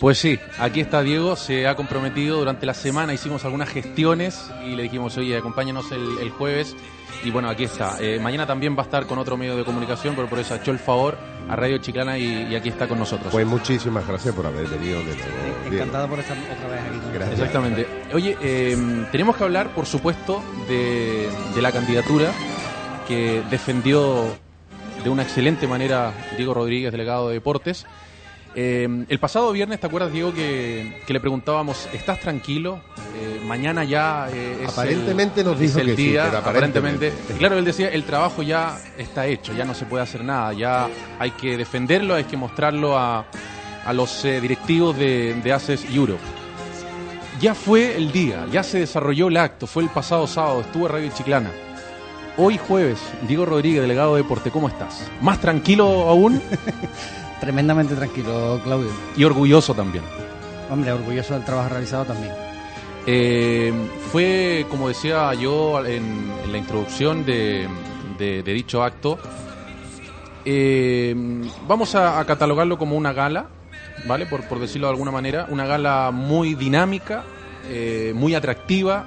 Pues sí, aquí está Diego, se ha comprometido durante la semana, hicimos algunas gestiones y le dijimos, oye, acompáñanos el, jueves. Y bueno, aquí está. Eh, mañana también va a estar con otro medio de comunicación, pero por eso ha hecho el favor a Radio Chiclana y, aquí está con nosotros. Pues muchísimas gracias por haber venido de nuevo. Encantado por estar otra vez aquí. Gracias. Exactamente. Oye, eh, tenemos que hablar, por supuesto, de, de la candidatura que defendió de una excelente manera Diego Rodríguez, delegado de Deportes. Eh, el pasado viernes, ¿te acuerdas, Diego, que, le preguntábamos, ¿estás tranquilo? Eh, mañana ya eh, es Aparentemente nos dijo el que día. Sí, aparentemente. Claro, él decía, el trabajo ya está hecho, ya no se puede hacer nada, ya hay que defenderlo, hay que mostrarlo a, a los directivos de, de ACES Europe. Ya fue el día, ya se desarrolló el acto, fue el pasado sábado, estuvo Radio Chiclana. Hoy jueves, Diego Rodríguez, delegado de deporte, ¿cómo estás? ¿Más tranquilo aún? Tremendamente tranquilo, Claudio. Y orgulloso también. Hombre, orgulloso del trabajo realizado también. Eh, fue, como decía yo en, la introducción de, dicho acto, eh, vamos a, catalogarlo como una gala, ¿vale? Por, por, decirlo de alguna manera, una gala muy dinámica, eh, muy atractiva,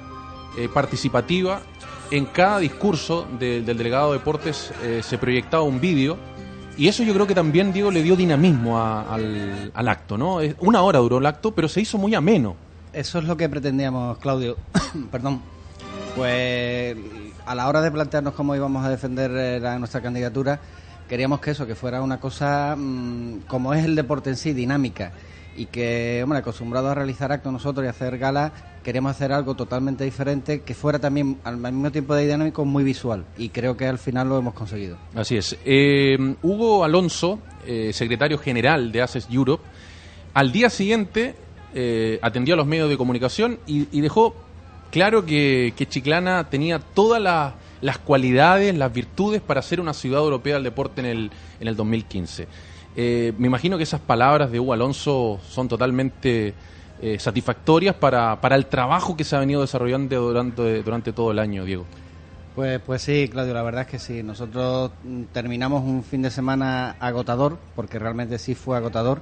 participativa. En cada discurso del delegado de deportes se proyectaba un vídeo y eso yo creo que también, Diego, le dio dinamismo al, al, acto, ¿no? Una hora duró el acto, pero se hizo muy ameno. Eso es lo que pretendíamos, Claudio. Perdón. Pues a la hora de plantearnos cómo íbamos a defender eh, nuestra candidatura, queríamos que eso, que fuera una cosa mm, como es el deporte en sí, dinámica y que, hombre, acostumbrado a realizar actos nosotros y hacer galas, queríamos hacer algo totalmente diferente que fuera también al mismo tiempo de dinámico muy visual y creo que al final lo hemos conseguido. Así es. Eh, Hugo Alonso, eh, secretario general de ACES Europe, al día siguiente eh, atendió a los medios de comunicación y, dejó claro que, Chiclana tenía todas las cualidades, las virtudes para ser una ciudad europea del deporte en el, en el 2015. Eh, me imagino que esas palabras de Hugo Alonso son totalmente eh, satisfactorias para, para, el trabajo que se ha venido desarrollando durante, durante todo el año, Diego. Pues, pues sí, Claudio, la verdad es que sí. Nosotros mm, terminamos un fin de semana agotador, porque realmente sí fue agotador,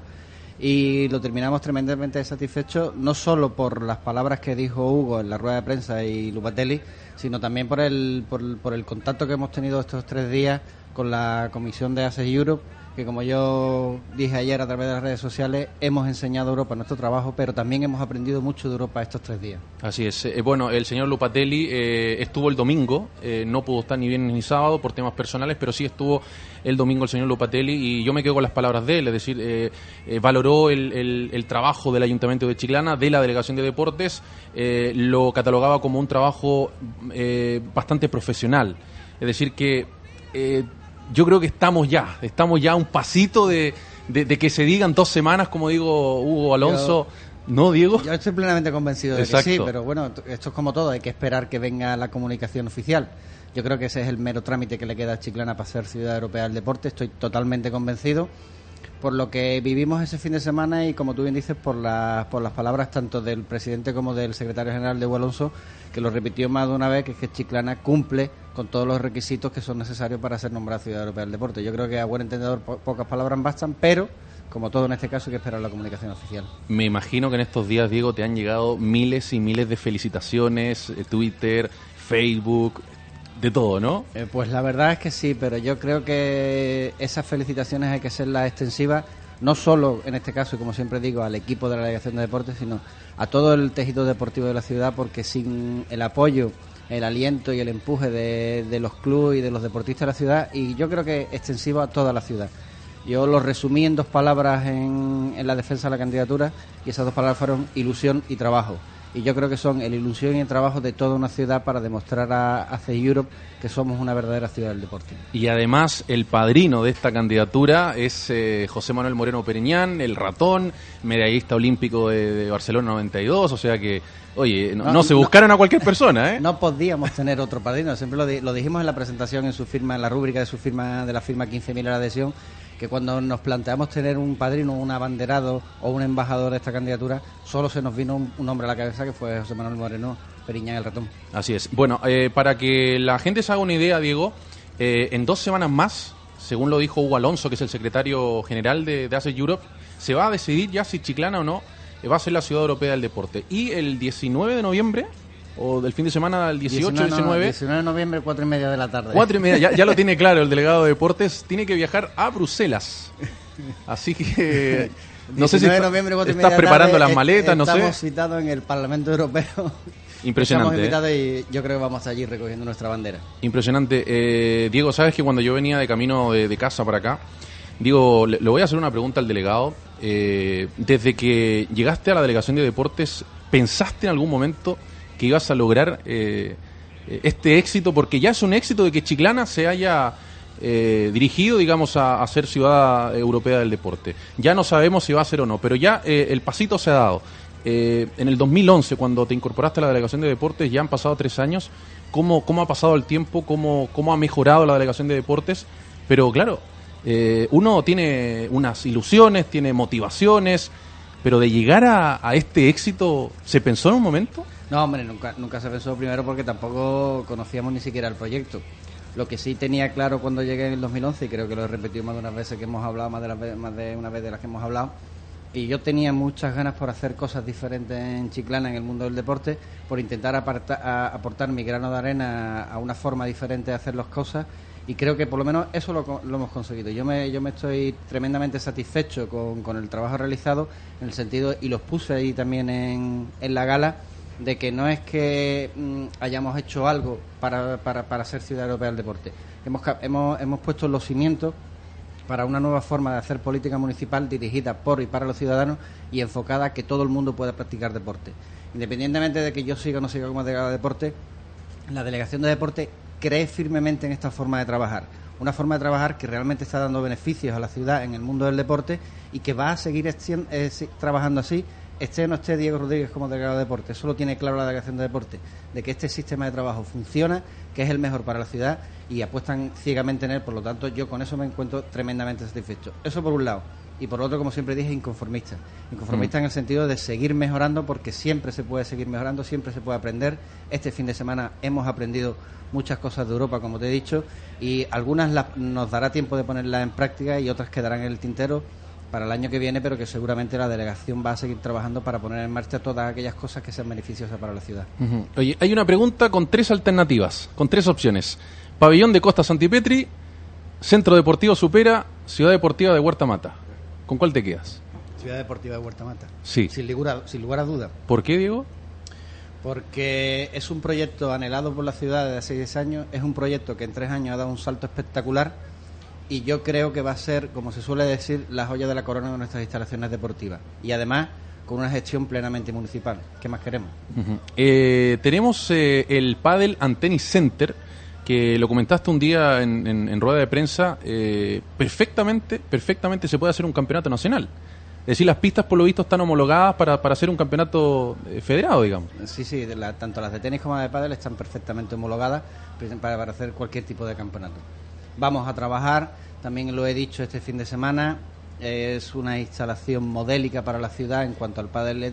y lo terminamos tremendamente satisfechos, no solo por las palabras que dijo Hugo en la rueda de prensa y Lupatelli, sino también por el, por, por el contacto que hemos tenido estos tres días con la comisión de ACES Europe que como yo dije ayer a través de las redes sociales, hemos enseñado a Europa nuestro trabajo, pero también hemos aprendido mucho de Europa estos tres días. Así es. Eh, bueno, el señor Lupatelli eh, estuvo el domingo, eh, no pudo estar ni viernes ni sábado por temas personales, pero sí estuvo el domingo el señor Lupatelli y yo me quedo con las palabras de él, es decir, valoró el, el, trabajo del Ayuntamiento de Chiclana, de la Delegación de Deportes, lo catalogaba como un trabajo bastante profesional. Es decir, que yo creo que estamos ya, estamos ya a un pasito de, de, que se digan dos semanas, como digo Hugo Alonso. ¿No, Diego? Yo estoy plenamente convencido de que sí, pero bueno, esto es como todo, hay que esperar que venga la comunicación oficial. Yo creo que ese es el mero trámite que le queda a Chiclana para ser ciudad europea del deporte, estoy totalmente convencido por lo que vivimos ese fin de semana y como tú bien dices por las por las palabras tanto del presidente como del secretario general de Alonso que lo repitió más de una vez que es que Chiclana cumple con todos los requisitos que son necesarios para ser nombrada ciudad europea del deporte. Yo creo que a buen entendedor pocas palabras bastan, pero como todo en este caso hay que esperar la comunicación oficial. Me imagino que en estos días, Diego, te han llegado miles y miles de felicitaciones, eh, Twitter, Facebook, de todo, ¿no? Eh, pues la verdad es que sí, pero yo creo que esas felicitaciones hay que hacerlas extensivas, no solo en este caso, como siempre digo, al equipo de la Delegación de Deportes, sino a todo el tejido deportivo de la ciudad, porque sin el apoyo, el aliento y el empuje de, los clubes y de los deportistas de la ciudad, y yo creo que extensivo a toda la ciudad. Yo lo resumí en dos palabras en, en la defensa de la candidatura, y esas dos palabras fueron ilusión y trabajo y yo creo que son el ilusión y el trabajo de toda una ciudad para demostrar a, a Europe que somos una verdadera ciudad del deporte. Y además el padrino de esta candidatura es eh, José Manuel Moreno Periñán, el ratón, medallista olímpico de, Barcelona 92, o sea que, oye, no, se buscaron a cualquier persona, ¿eh? No podíamos tener otro padrino, siempre lo, lo dijimos en la presentación, en su firma, en la rúbrica de su firma, de la firma 15.000 la adhesión, que cuando nos planteamos tener un padrino, un abanderado o un embajador de esta candidatura, solo se nos vino un, nombre a la cabeza que fue José Manuel Moreno Periñán el Ratón. Así es. Bueno, eh, para que la gente se haga una idea, Diego, eh, en dos semanas más, según lo dijo Hugo Alonso, que es el secretario general de, de Europe, se va a decidir ya si Chiclana o no va a ser la ciudad europea del deporte. Y el 19 de noviembre, o del fin de semana, el 18, 19, 19 de noviembre, cuatro y media de la tarde. Cuatro y media, ya, ya lo tiene claro el delegado de deportes, tiene que viajar a Bruselas. Así que no sé si 19 de noviembre, cuatro y media estás de la preparando tarde, las maletas, eh, no sé. Estamos citados en el Parlamento Europeo. Impresionante, Estamos ¿eh? y yo creo que vamos allí recogiendo nuestra bandera. Impresionante. Eh, Diego, sabes que cuando yo venía de camino de, de casa para acá, digo, le, le voy a hacer una pregunta al delegado. Eh, desde que llegaste a la delegación de deportes, ¿pensaste en algún momento que ibas a lograr eh, eh, este éxito? Porque ya es un éxito de que Chiclana se haya eh, dirigido, digamos, a, ser ciudad europea del deporte. Ya no sabemos si va a ser o no, pero ya eh, el pasito se ha dado. Eh, en el 2011, cuando te incorporaste a la delegación de deportes, ya han pasado tres años. ¿Cómo, cómo ha pasado el tiempo? ¿Cómo, ¿Cómo ha mejorado la delegación de deportes? Pero claro, eh, uno tiene unas ilusiones, tiene motivaciones, pero de llegar a, a este éxito, ¿se pensó en un momento? No, hombre, nunca, nunca se pensó primero porque tampoco conocíamos ni siquiera el proyecto. Lo que sí tenía claro cuando llegué en el 2011, y creo que lo he repetido más de unas veces que hemos hablado, más de, las más de una vez de las que hemos hablado, y yo tenía muchas ganas por hacer cosas diferentes en Chiclana, en el mundo del deporte, por intentar aparta- a- aportar mi grano de arena a una forma diferente de hacer las cosas y creo que por lo menos eso lo, lo hemos conseguido. Yo me, yo me estoy tremendamente satisfecho con, con el trabajo realizado en el sentido, y los puse ahí también en, en la gala, de que no es que mm, hayamos hecho algo para, para, para ser ciudad europea del deporte. Hemos, hemos, hemos puesto los cimientos para una nueva forma de hacer política municipal dirigida por y para los ciudadanos y enfocada a que todo el mundo pueda practicar deporte. Independientemente de que yo siga o no siga como delegado de deporte, la delegación de deporte cree firmemente en esta forma de trabajar. Una forma de trabajar que realmente está dando beneficios a la ciudad en el mundo del deporte y que va a seguir eh, trabajando así, esté o no esté Diego Rodríguez como delegado de deporte. Eso lo tiene claro la delegación de deporte, de que este sistema de trabajo funciona, que es el mejor para la ciudad y apuestan ciegamente en él. Por lo tanto, yo con eso me encuentro tremendamente satisfecho. Eso por un lado. Y por otro, como siempre dije, inconformista. Inconformista en el sentido de seguir mejorando porque siempre se puede seguir mejorando, siempre se puede aprender. Este fin de semana hemos aprendido muchas cosas de Europa, como te he dicho, y algunas las- nos dará tiempo de ponerlas en práctica y otras quedarán en el tintero para el año que viene, pero que seguramente la delegación va a seguir trabajando para poner en marcha todas aquellas cosas que sean beneficiosas para la ciudad. Oye, hay una pregunta con tres alternativas, con tres opciones. Pabellón de Costa Santipetri, Centro Deportivo Supera, Ciudad Deportiva de Huerta Mata. ¿Con cuál te quedas? Ciudad Deportiva de Huerta Mata. Sí. Sin lugar, sin lugar a duda. ¿Por qué, Diego? Porque es un proyecto anhelado por la ciudad desde hace 10 años, es un proyecto que en tres años ha dado un salto espectacular y yo creo que va a ser, como se suele decir, la joya de la corona de nuestras instalaciones deportivas. Y además, con una gestión plenamente municipal. ¿Qué más queremos? Eh, tenemos eh, el Padel Antennis Center, que lo comentaste un día en, en- en rueda de prensa, eh, perfectamente, perfectamente se puede hacer un campeonato nacional. Es decir, las pistas por lo visto están homologadas para, para hacer un campeonato eh, federado, digamos. Sí, sí, la- tanto las de tenis como las de pádel están perfectamente homologadas para, para hacer cualquier tipo de campeonato. Vamos a trabajar, también lo he dicho este fin de semana, es una instalación modélica para la ciudad en cuanto al pádel de